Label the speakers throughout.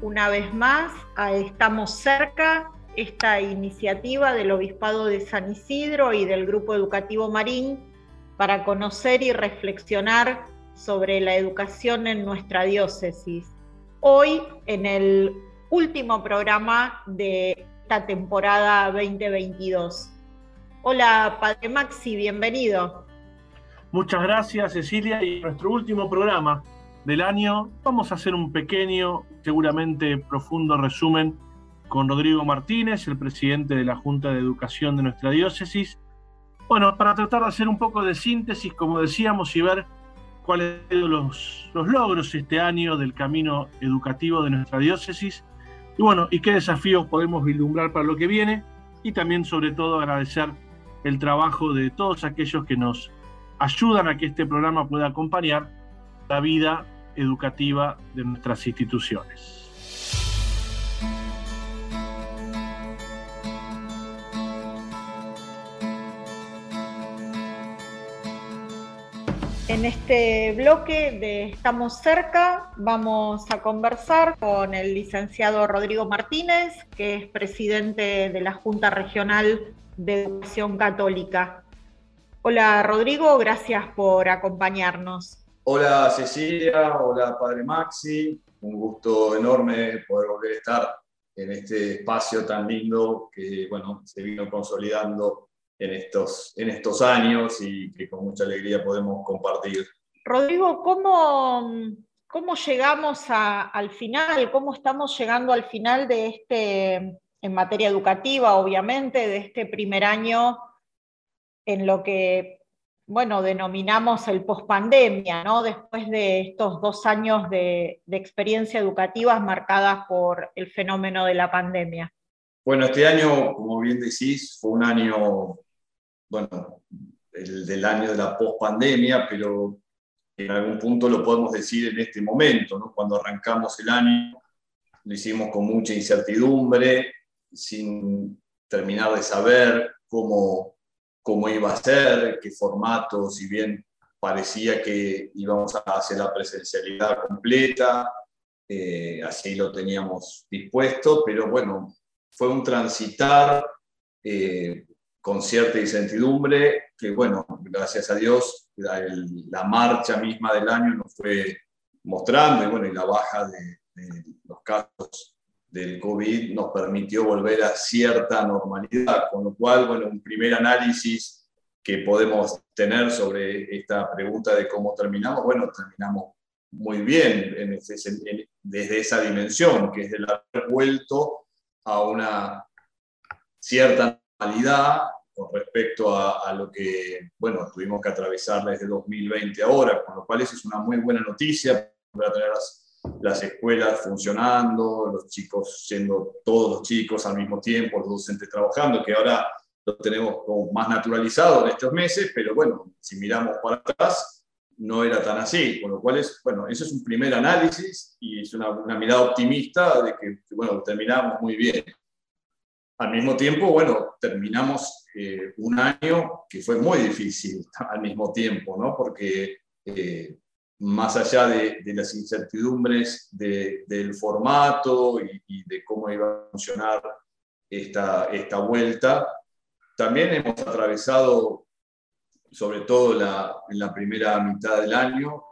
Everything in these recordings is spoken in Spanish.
Speaker 1: Una vez más Estamos cerca, esta iniciativa del Obispado de San Isidro y del Grupo Educativo Marín para conocer y reflexionar sobre la educación en nuestra diócesis. Hoy, en el último programa de esta temporada 2022. Hola, Padre Maxi, bienvenido.
Speaker 2: Muchas gracias, Cecilia. Y nuestro último programa del año. Vamos a hacer un pequeño, seguramente profundo resumen con Rodrigo Martínez, el presidente de la Junta de Educación de nuestra diócesis. Bueno, para tratar de hacer un poco de síntesis, como decíamos, y ver cuáles son los, los logros este año del camino educativo de nuestra diócesis. Y bueno, y qué desafíos podemos vislumbrar para lo que viene. Y también sobre todo agradecer el trabajo de todos aquellos que nos ayudan a que este programa pueda acompañar la vida educativa de nuestras instituciones.
Speaker 1: En este bloque de Estamos cerca vamos a conversar con el licenciado Rodrigo Martínez, que es presidente de la Junta Regional de Educación Católica. Hola Rodrigo, gracias por acompañarnos.
Speaker 3: Hola Cecilia, hola Padre Maxi, un gusto enorme poder volver a estar en este espacio tan lindo que bueno, se vino consolidando en estos, en estos años y que con mucha alegría podemos compartir.
Speaker 1: Rodrigo, ¿cómo, cómo llegamos al final? ¿Cómo estamos llegando al final de este, en materia educativa, obviamente, de este primer año en lo que, bueno, denominamos el pospandemia, ¿no? Después de estos dos años de, de experiencia educativas marcadas por el fenómeno de la pandemia.
Speaker 3: Bueno, este año, como bien decís, fue un año bueno, el del año de la pospandemia, pero en algún punto lo podemos decir en este momento, ¿no? cuando arrancamos el año, lo hicimos con mucha incertidumbre, sin terminar de saber cómo, cómo iba a ser, qué formato, si bien parecía que íbamos a hacer la presencialidad completa, eh, así lo teníamos dispuesto, pero bueno, fue un transitar eh, con cierta incertidumbre, que bueno, gracias a Dios, la, marcha misma del año nos fue mostrando, y bueno, y la baja de, los casos del COVID nos permitió volver a cierta normalidad, con lo cual, bueno, un primer análisis que podemos tener sobre esta pregunta de cómo terminamos, bueno, terminamos muy bien en desde esa dimensión, que es el haber vuelto a una cierta normalidad con respecto a, lo que, bueno, tuvimos que atravesar desde 2020 ahora, con lo cual eso es una muy buena noticia para tener las, las escuelas funcionando, los chicos siendo todos los chicos al mismo tiempo, los docentes trabajando, que ahora lo tenemos como más naturalizado en estos meses, pero bueno, si miramos para atrás, no era tan así, con lo cual es, bueno, eso es un primer análisis y es una, una mirada optimista de que, bueno, terminamos muy bien. Al mismo tiempo, bueno, terminamos eh, un año que fue muy difícil al mismo tiempo, ¿no? Porque eh, más allá de, las incertidumbres del formato y, de cómo iba a funcionar esta, esta vuelta, también hemos atravesado, sobre todo en la primera mitad del año,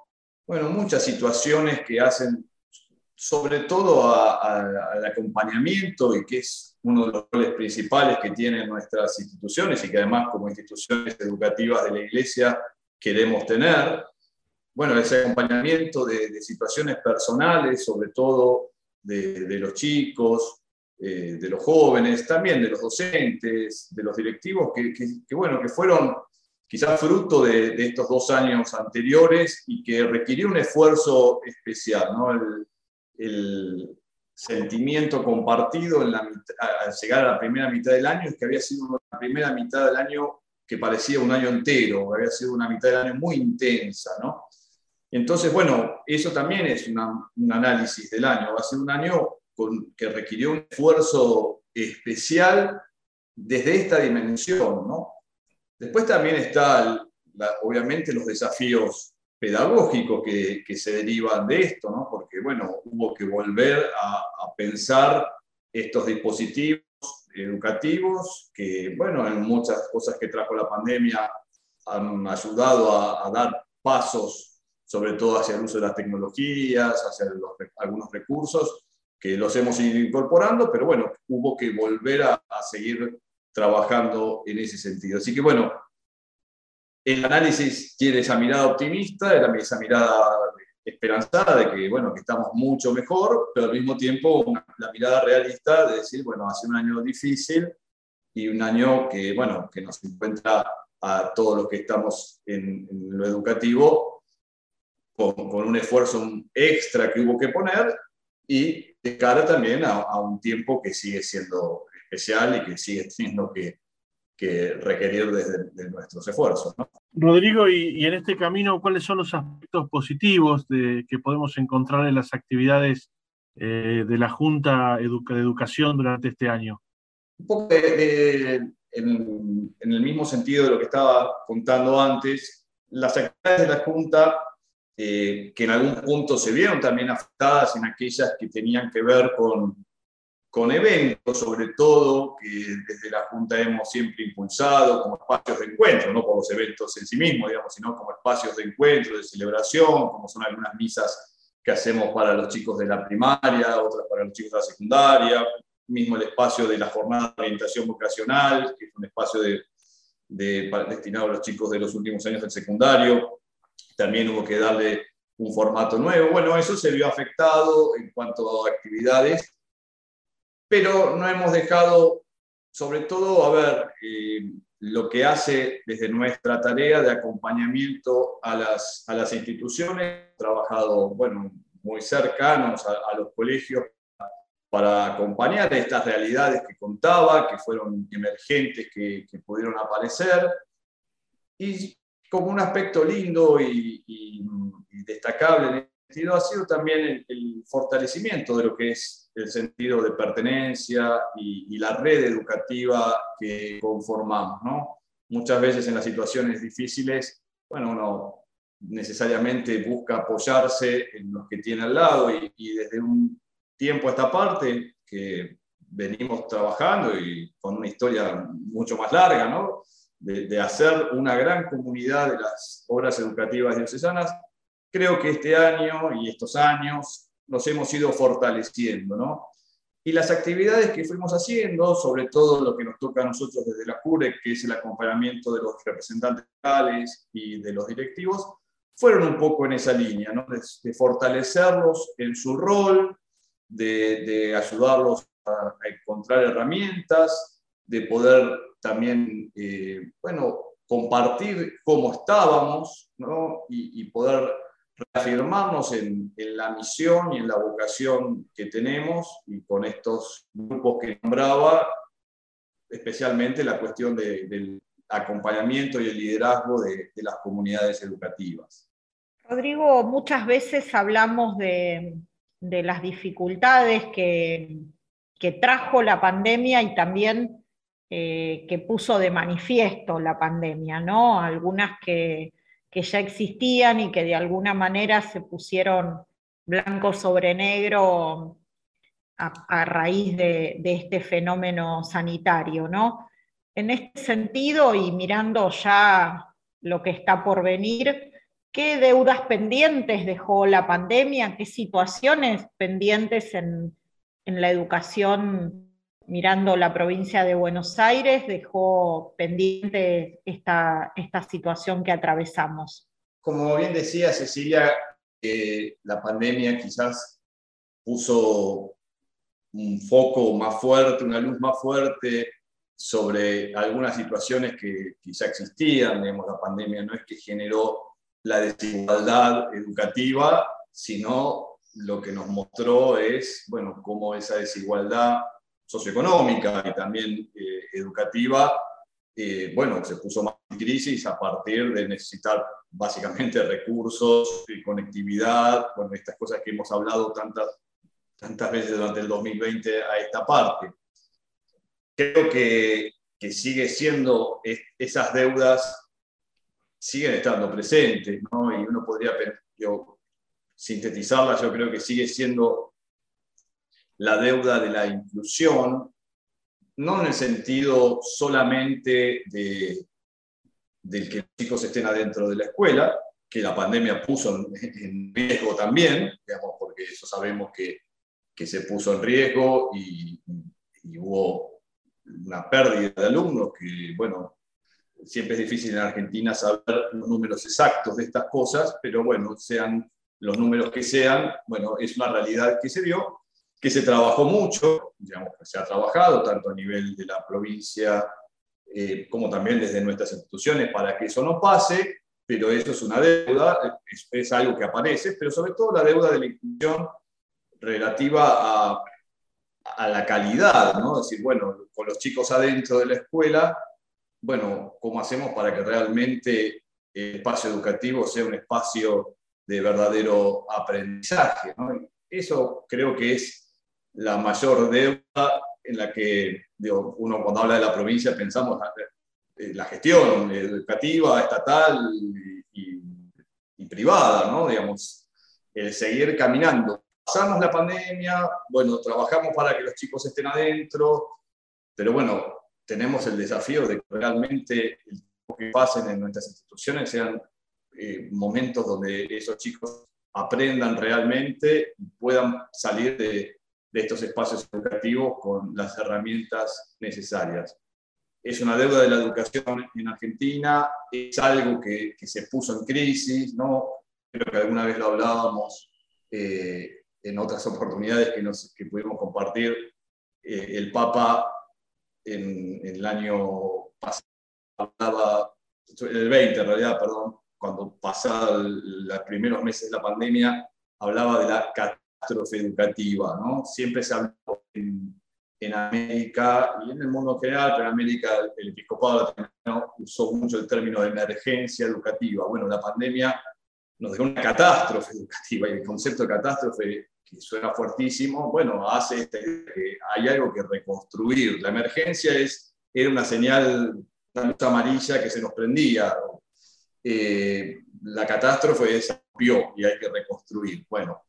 Speaker 3: bueno, muchas situaciones que hacen sobre todo al acompañamiento y que es uno de los roles principales que tienen nuestras instituciones y que además como instituciones educativas de la Iglesia queremos tener. Bueno, ese acompañamiento de, situaciones personales, sobre todo de, los chicos, eh, de los jóvenes, también de los docentes, de los directivos, que, bueno, que fueron quizás fruto de, estos dos años anteriores y que requirió un esfuerzo especial, ¿no? el sentimiento compartido en la, al llegar a la primera mitad del año es que había sido una primera mitad del año que parecía un año entero, había sido una mitad del año muy intensa, ¿no? Entonces, bueno, eso también es un análisis del año, va a ser un año que requirió un esfuerzo especial desde esta dimensión, ¿no? Después también está, obviamente, los desafíos pedagógicos que, se derivan de esto, ¿no? porque bueno, hubo que volver a, pensar estos dispositivos educativos que, bueno, en muchas cosas que trajo la pandemia han ayudado a dar pasos, sobre todo hacia el uso de las tecnologías, hacia algunos recursos, que los hemos ido incorporando, pero bueno, hubo que volver a, a seguir trabajando en ese sentido. Así que bueno, el análisis tiene esa mirada optimista, esa mirada esperanzada de que, bueno, que estamos mucho mejor, pero al mismo tiempo la mirada realista de decir, bueno, hace un año difícil y un año que, bueno, que nos encuentra a todos los que estamos en, lo educativo con, con, un esfuerzo extra que hubo que poner y de cara también a, a un tiempo que sigue siendo especial y que sigue teniendo que, que requerir desde nuestros esfuerzos.
Speaker 2: Rodrigo, y, en este camino, ¿cuáles son los aspectos positivos de, que podemos encontrar en las actividades eh, de la Junta de Educación durante este año?
Speaker 3: Un poco en, el mismo sentido de lo que estaba contando antes, las actividades de la Junta, eh, que en algún punto se vieron también afectadas en aquellas que tenían que ver con con eventos, sobre todo, que desde la Junta hemos siempre impulsado como espacios de encuentro, no por los eventos en sí mismos, digamos, sino como espacios de encuentro, de celebración, como son algunas misas que hacemos para los chicos de la primaria, otras para los chicos de la secundaria, mismo el espacio de la jornada de orientación vocacional, que es un espacio de, destinado a los chicos de los últimos años del secundario, también hubo que darle un formato nuevo. Bueno, eso se vio afectado en cuanto a actividades pero no hemos dejado, sobre todo, a ver, eh, lo que hace desde nuestra tarea de acompañamiento a las, a las instituciones, trabajado, bueno, muy cercanos a, los colegios para acompañar estas realidades que contaba, que fueron emergentes, que, que pudieron aparecer, y como un aspecto lindo y, y, y destacable ha sido también el, fortalecimiento de lo que es el sentido de pertenencia y, la red educativa que conformamos. ¿no? Muchas veces en las situaciones difíciles, bueno, uno necesariamente busca apoyarse en los que tiene al lado y, desde un tiempo a esta parte que venimos trabajando y con una historia mucho más larga, ¿no? De, de hacer una gran comunidad de las obras educativas diocesanas, creo que este año y estos años nos hemos ido fortaleciendo, ¿no? Y las actividades que fuimos haciendo, sobre todo lo que nos toca a nosotros desde la CURE, que es el acompañamiento de los representantes locales y de los directivos, fueron un poco en esa línea, ¿no? de, fortalecerlos en su rol, de, de ayudarlos a, encontrar herramientas, de poder también, eh, bueno, compartir cómo estábamos ¿no? y, poder reafirmarnos en, la misión y en la vocación que tenemos y con estos grupos que nombraba, especialmente la cuestión del acompañamiento y el liderazgo de, las comunidades educativas.
Speaker 1: Rodrigo, muchas veces hablamos de, las dificultades que, trajo la pandemia y también eh, que puso de manifiesto la pandemia, ¿no? Algunas que, que ya existían y que de alguna manera se pusieron blanco sobre negro a, raíz de, este fenómeno sanitario, ¿no? En este sentido, y mirando ya lo que está por venir, ¿qué deudas pendientes dejó la pandemia? ¿Qué situaciones pendientes en, en la educación mirando la provincia de Buenos Aires, dejó pendiente esta, situación que atravesamos.
Speaker 3: Como bien decía Cecilia, la pandemia quizás puso un foco más fuerte, una luz más fuerte sobre algunas situaciones que quizá existían. la pandemia no es que generó la desigualdad educativa, sino lo que nos mostró es, bueno, cómo esa desigualdad socioeconómica y también eh, educativa, eh, bueno, se puso más en crisis a partir de necesitar básicamente recursos y conectividad, bueno, estas cosas que hemos hablado tantas, tantas veces durante el 2020 a esta parte. Creo que, que sigue siendo esas deudas siguen estando presentes, ¿no? Y uno podría yo, sintetizarla, yo creo que sigue siendo la deuda de la inclusión, no en el sentido solamente de, del que los chicos estén adentro de la escuela, que la pandemia puso en, riesgo también, digamos, porque eso sabemos que, que se puso en riesgo y, hubo una pérdida de alumnos que, bueno, siempre es difícil en Argentina saber los números exactos de estas cosas, pero bueno, sean los números que sean, bueno, es una realidad que se dio que se trabajó mucho, digamos que se ha trabajado tanto a nivel de la provincia eh, como también desde nuestras instituciones para que eso no pase, pero eso es una deuda, es, algo que aparece, pero sobre todo la deuda de la inclusión relativa a, a la calidad, ¿no? Es decir, bueno, con los chicos adentro de la escuela, bueno, ¿cómo hacemos para que realmente el espacio educativo sea un espacio de verdadero aprendizaje? Eso creo que es la mayor deuda en la que uno cuando habla de la provincia pensamos en eh, la gestión educativa, estatal y, privada, ¿no? Digamos, el seguir caminando. Pasamos la pandemia, bueno, trabajamos para que los chicos estén adentro, pero bueno, tenemos el desafío de que realmente lo que pasen en nuestras instituciones sean eh, momentos donde esos chicos aprendan realmente y puedan salir de, de estos espacios educativos con las herramientas necesarias. Es una deuda de la educación en Argentina, es algo que, que se puso en crisis, ¿no? creo que alguna vez lo hablábamos eh, en otras oportunidades que, nos, que pudimos compartir. Eh, el Papa en, en, el año pasado hablaba, el 20 en realidad, perdón, cuando pasaban los primeros meses de la pandemia, hablaba de la catástrofe educativa, ¿no? Siempre se habló en, en, América y en el mundo general, pero en América el episcopado usó mucho el término de emergencia educativa. Bueno, la pandemia nos dejó una catástrofe educativa y el concepto de catástrofe, que suena fuertísimo, bueno, hace que hay algo que reconstruir. La emergencia es, era una señal, una luz amarilla que se nos prendía. Eh, la catástrofe vio y hay que reconstruir. Bueno,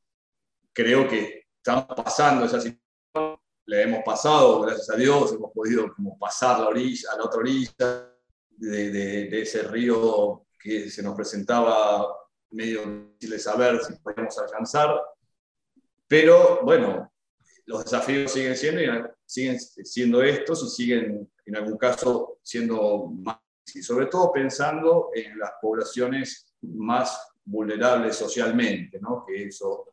Speaker 3: creo que estamos pasando esa situación, la hemos pasado, gracias a Dios, hemos podido como pasar la orilla, a la otra orilla de, ese río que se nos presentaba medio difícil de saber si podemos alcanzar. Pero bueno, los desafíos siguen siendo, siguen siendo estos y siguen en algún caso siendo más y sobre todo pensando en las poblaciones más vulnerables socialmente, ¿no? que eso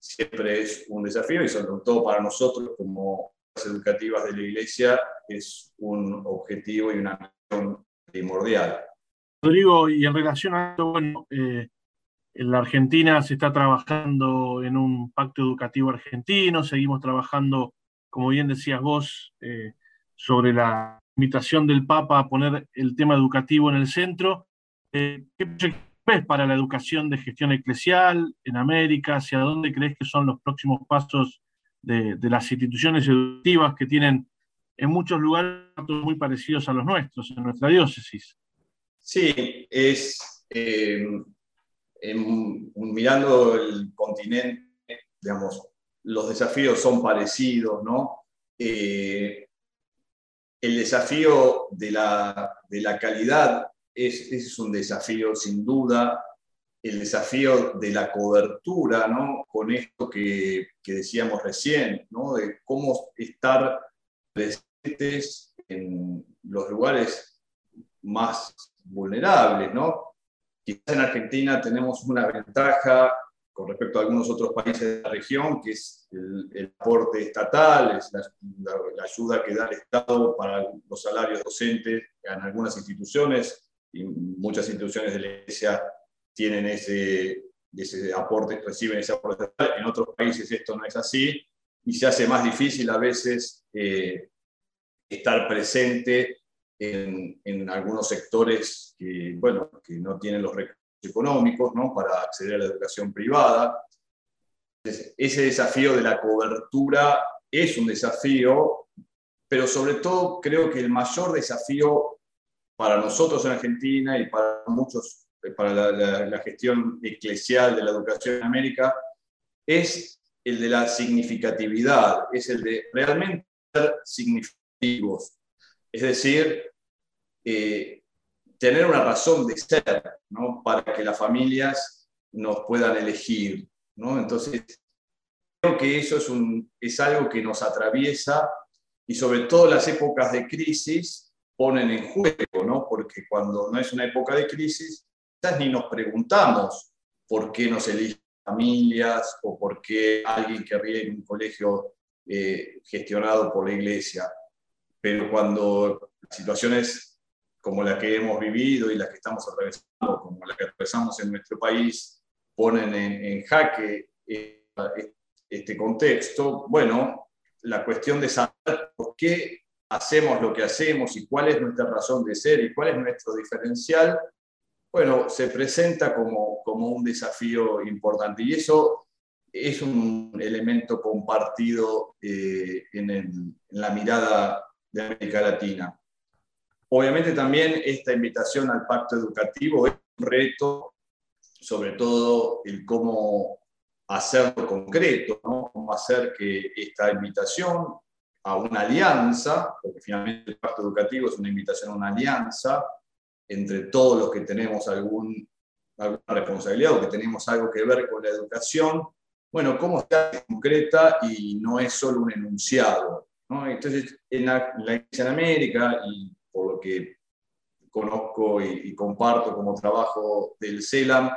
Speaker 3: siempre es un desafío y sobre todo para nosotros como educativas de la Iglesia es un objetivo y una misión primordial.
Speaker 2: Rodrigo, y en relación a esto, bueno, eh, en la Argentina se está trabajando en un pacto educativo argentino, seguimos trabajando, como bien decías vos, eh, sobre la invitación del Papa a poner el tema educativo en el centro. Eh, ¿Qué para la educación de gestión eclesial en América? ¿Hacia dónde crees que son los próximos pasos de, las instituciones educativas que tienen en muchos lugares muy parecidos a los nuestros, en nuestra diócesis?
Speaker 3: Sí, es eh, mirando el continente, digamos, los desafíos son parecidos, ¿no? Eh, el desafío de la, de la calidad ese es un desafío sin duda, el desafío de la cobertura, ¿no? Con esto que, decíamos recién, ¿no? De cómo estar presentes en los lugares más vulnerables, ¿no? Quizás en Argentina tenemos una ventaja con respecto a algunos otros países de la región, que es el, aporte estatal, es la, ayuda que da el Estado para los salarios docentes en algunas instituciones, y muchas instituciones de la Iglesia tienen ese, ese aporte, reciben ese aporte. En otros países esto no es así y se hace más difícil a veces eh, estar presente en, en, algunos sectores que, bueno, que no tienen los recursos económicos ¿no? para acceder a la educación privada. ese desafío de la cobertura es un desafío, pero sobre todo creo que el mayor desafío para nosotros en Argentina y para muchos, para la, gestión eclesial de la educación en América, es el de la significatividad, es el de realmente ser significativos. Es decir, eh, tener una razón de ser, ¿no? Para que las familias nos puedan elegir, ¿no? Entonces, creo que eso es, un, es algo que nos atraviesa y sobre todo las épocas de crisis ponen en juego. Porque cuando no es una época de crisis, quizás ni nos preguntamos por qué nos eligen familias o por qué alguien querría ir a un colegio eh, gestionado por la iglesia. Pero cuando situaciones como la que hemos vivido y las que estamos atravesando, como la que atravesamos en nuestro país, ponen en, jaque eh, este contexto, bueno, la cuestión de saber por qué hacemos lo que hacemos y cuál es nuestra razón de ser y cuál es nuestro diferencial, bueno, se presenta como, como un desafío importante. Y eso es un elemento compartido eh, en, la mirada de América Latina. Obviamente también esta invitación al pacto educativo es un reto, sobre todo el cómo hacerlo concreto, cómo hacer que esta invitación a una alianza, porque finalmente el pacto educativo es una invitación a una alianza entre todos los que tenemos algún, alguna responsabilidad o que tenemos algo que ver con la educación, bueno, cómo hace concreta y no es solo un enunciado. ¿no? Entonces, en la, en América, y por lo que conozco y, y comparto como trabajo del CELAM,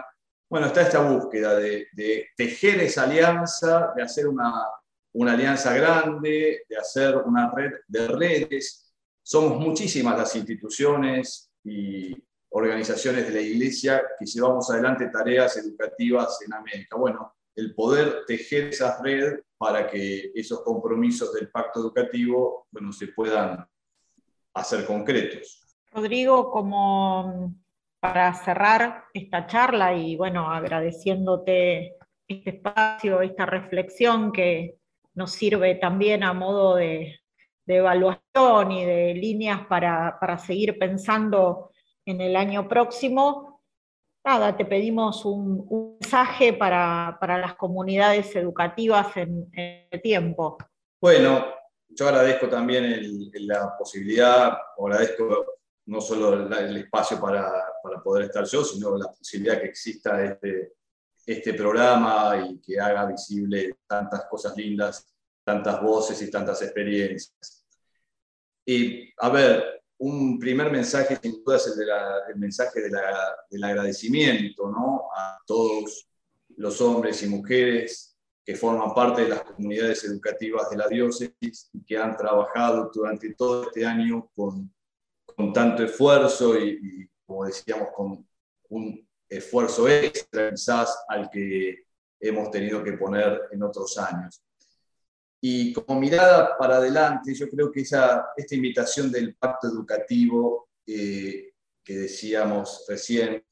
Speaker 3: bueno, está esta búsqueda de, tejer esa alianza, de hacer una, una, alianza grande, de hacer una red de redes. Somos muchísimas las instituciones y organizaciones de la Iglesia que llevamos adelante tareas educativas en América. Bueno, el poder tejer esa red para que esos compromisos del pacto educativo bueno, se puedan hacer concretos.
Speaker 1: Rodrigo, como para cerrar esta charla y bueno, agradeciéndote este espacio, esta reflexión que nos sirve también a modo de, evaluación y de líneas para, seguir pensando en el año próximo. Nada, te pedimos un, mensaje para, las comunidades educativas en, el tiempo.
Speaker 3: Bueno, yo agradezco también la posibilidad, agradezco no solo el espacio para, para, poder estar yo, sino la posibilidad que exista este, este programa y que haga visible tantas cosas lindas, tantas voces y tantas experiencias. Y a ver, un primer mensaje sin duda es el, de mensaje de la, del agradecimiento ¿no? a todos los hombres y mujeres que forman parte de las comunidades educativas de la diócesis y que han trabajado durante todo este año con con tanto esfuerzo y, como decíamos, con un esfuerzo extra quizás al que hemos tenido que poner en otros años. Y como mirada para adelante, yo creo que esa, esta invitación del pacto educativo eh, que decíamos recién,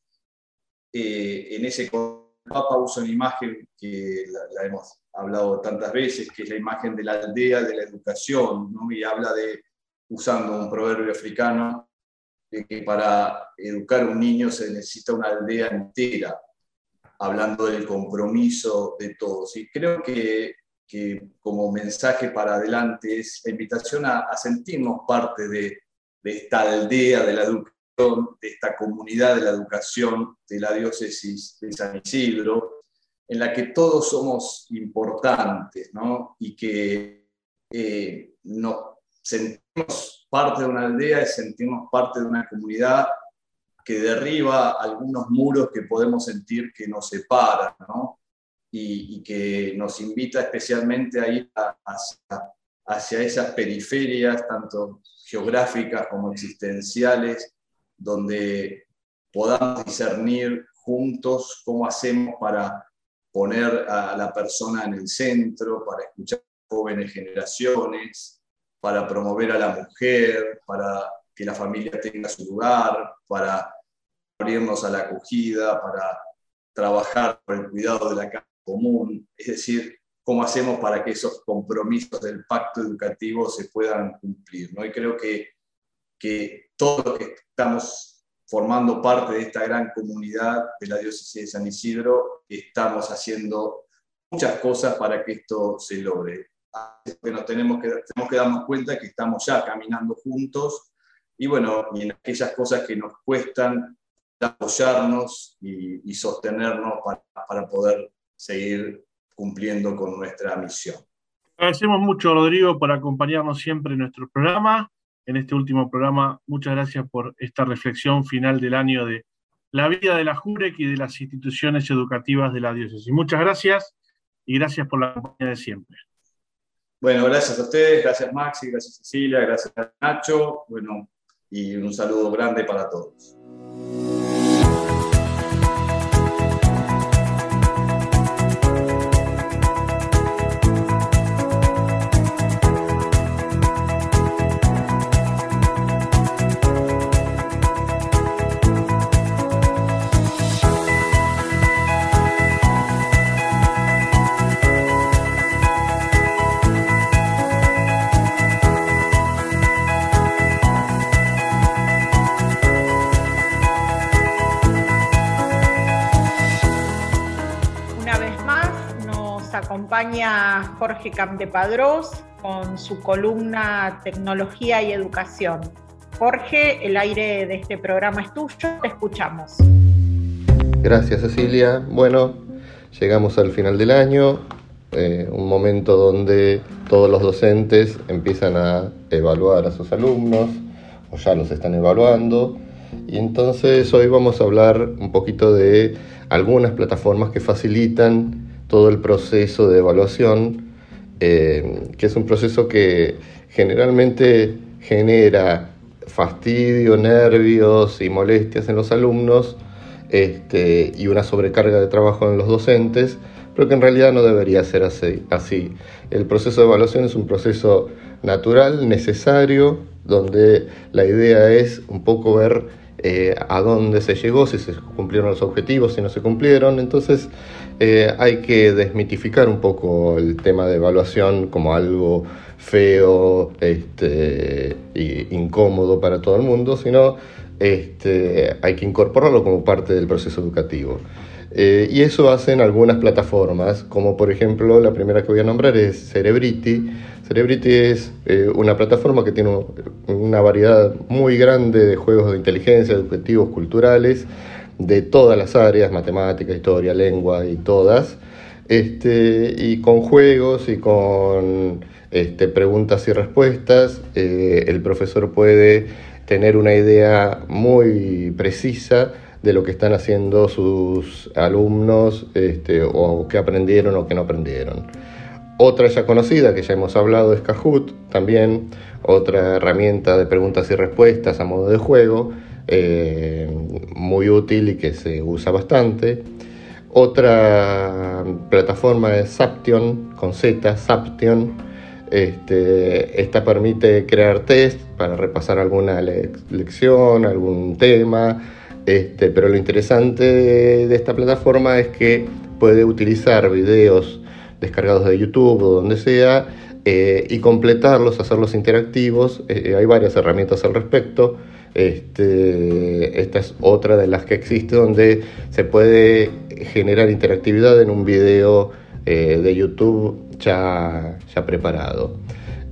Speaker 3: eh, en ese Papa usa una imagen que la, hemos hablado tantas veces, que es la imagen de la aldea de la educación, ¿no? y habla de usando un proverbio africano, de que para educar un niño se necesita una aldea entera, hablando del compromiso de todos. Y creo que, que como mensaje para adelante es la invitación a, sentirnos parte de, de, esta aldea de la educación, de esta comunidad de la educación de la diócesis de San Isidro, en la que todos somos importantes ¿no? y que eh, nos sentimos parte de una aldea y sentimos parte de una comunidad que derriba algunos muros que podemos sentir que nos separan, ¿no? y, que nos invita especialmente a ir hacia, hacia esas periferias, tanto geográficas como existenciales, donde podamos discernir juntos cómo hacemos para poner a la persona en el centro, para escuchar jóvenes generaciones, para promover a la mujer, para que la familia tenga su lugar, para abrirnos a la acogida, para trabajar por el cuidado de la casa común, es decir, cómo hacemos para que esos compromisos del pacto educativo se puedan cumplir. ¿no? Y creo que que todos los que estamos formando parte de esta gran comunidad de la diócesis de San Isidro, estamos haciendo muchas cosas para que esto se logre. Nos tenemos que, tenemos que darnos cuenta que estamos ya caminando juntos y bueno, y en aquellas cosas que nos cuestan apoyarnos y, sostenernos para, para poder seguir cumpliendo con nuestra misión.
Speaker 2: Agradecemos mucho, Rodrigo, por acompañarnos siempre en nuestro programa. En este último programa, muchas gracias por esta reflexión final del año de la vida de la JUREC y de las instituciones educativas de la diócesis. Muchas gracias y gracias por la compañía de siempre.
Speaker 3: Bueno, gracias a ustedes, gracias Maxi, gracias Cecilia, gracias Nacho, bueno, y un saludo grande para todos.
Speaker 1: Acompaña Jorge Camdepadrós con su columna Tecnología y Educación. Jorge, el aire de este programa es tuyo, te escuchamos.
Speaker 4: Gracias Cecilia. Bueno, llegamos al final del año, eh, un momento donde todos los docentes empiezan a evaluar a sus alumnos, o ya los están evaluando, y entonces hoy vamos a hablar un poquito de algunas plataformas que facilitan todo el proceso de evaluación, eh, que es un proceso que generalmente genera fastidio, nervios y molestias en los alumnos este, y una sobrecarga de trabajo en los docentes, pero que en realidad no debería ser así, así. El proceso de evaluación es un proceso natural, necesario, donde la idea es un poco ver eh, a dónde se llegó, si se cumplieron los objetivos, si no se cumplieron. Entonces eh, hay que desmitificar un poco el tema de evaluación como algo feo este, e incómodo para todo el mundo, sino este, hay que incorporarlo como parte del proceso educativo. Eh, y eso hacen algunas plataformas, como por ejemplo la primera que voy a nombrar es Cerebrity. Cerebrity es eh, una plataforma que tiene una variedad muy grande de juegos de inteligencia, educativos, culturales, de todas las áreas, matemática, historia, lengua y todas, este, y con juegos y con este, preguntas y respuestas, eh, el profesor puede tener una idea muy precisa de lo que están haciendo sus alumnos este, o qué aprendieron o qué no aprendieron. Otra ya conocida que ya hemos hablado es Kahoot, también otra herramienta de preguntas y respuestas a modo de juego, eh, muy útil y que se usa bastante. Otra plataforma es Saption, con Z, Saption. Este, esta permite crear test para repasar alguna lección, algún tema, este, pero lo interesante de esta plataforma es que puede utilizar videos descargados de YouTube o donde sea eh, y completarlos, hacerlos interactivos. Eh, hay varias herramientas al respecto. Este, esta es otra de las que existe donde se puede generar interactividad en un video eh, de YouTube ya, ya preparado.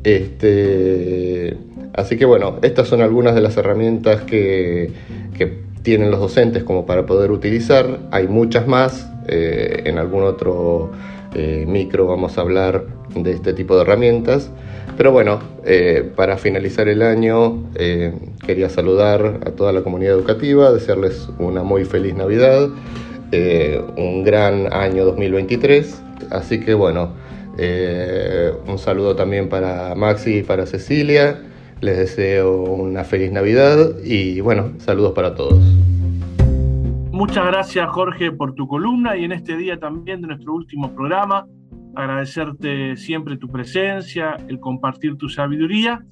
Speaker 4: Este, así que bueno, estas son algunas de las herramientas que, tienen los docentes como para poder utilizar. Hay muchas más. Eh, en algún otro eh, micro vamos a hablar de este tipo de herramientas. Pero bueno, eh, para finalizar el año eh, quería saludar a toda la comunidad educativa, desearles una muy feliz Navidad, un gran año 2023. Así que bueno, un saludo también para Maxi y para Cecilia. Les deseo una feliz Navidad y bueno, saludos para todos.
Speaker 2: Muchas gracias Jorge por tu columna y en este día también de nuestro último programa agradecerte siempre tu presencia, el compartir tu sabiduría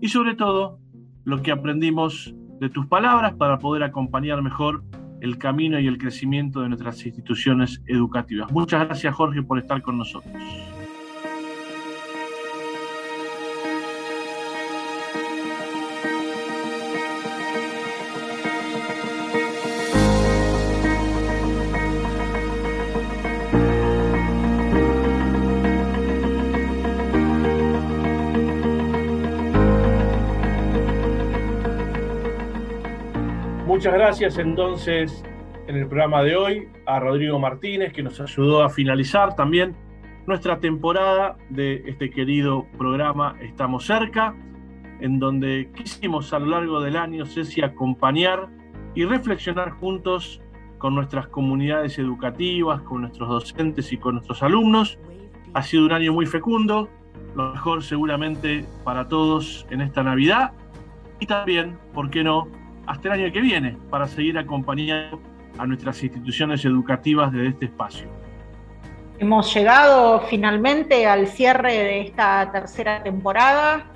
Speaker 2: y sobre todo lo que aprendimos de tus palabras para poder acompañar mejor el camino y el crecimiento de nuestras instituciones educativas. Muchas gracias Jorge por estar con nosotros. Muchas gracias entonces en el programa de hoy a Rodrigo Martínez que nos ayudó a finalizar también nuestra temporada de este querido programa Estamos cerca, en donde quisimos a lo largo del año, Ceci, acompañar y reflexionar juntos con nuestras comunidades educativas, con nuestros docentes y con nuestros alumnos. Ha sido un año muy fecundo, lo mejor seguramente para todos en esta Navidad y también, ¿por qué no?, hasta el año que viene para seguir acompañando a nuestras instituciones educativas desde este espacio.
Speaker 1: Hemos llegado finalmente al cierre de esta tercera temporada.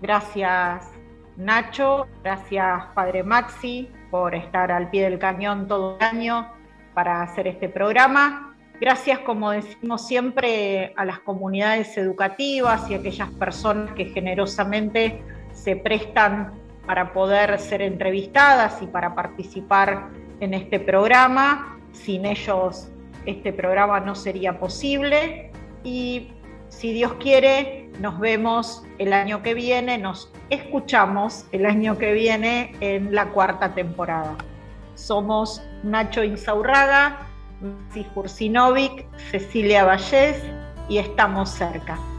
Speaker 1: Gracias Nacho, gracias Padre Maxi por estar al pie del cañón todo el año para hacer este programa. Gracias, como decimos siempre, a las comunidades educativas y a aquellas personas que generosamente se prestan para poder ser entrevistadas y para participar en este programa. Sin ellos este programa no sería posible y si Dios quiere, nos vemos el año que viene, nos escuchamos el año que viene en la cuarta temporada. Somos Nacho Insaurraga, Maxi Jursinovic, Cecilia Vallés y estamos cerca.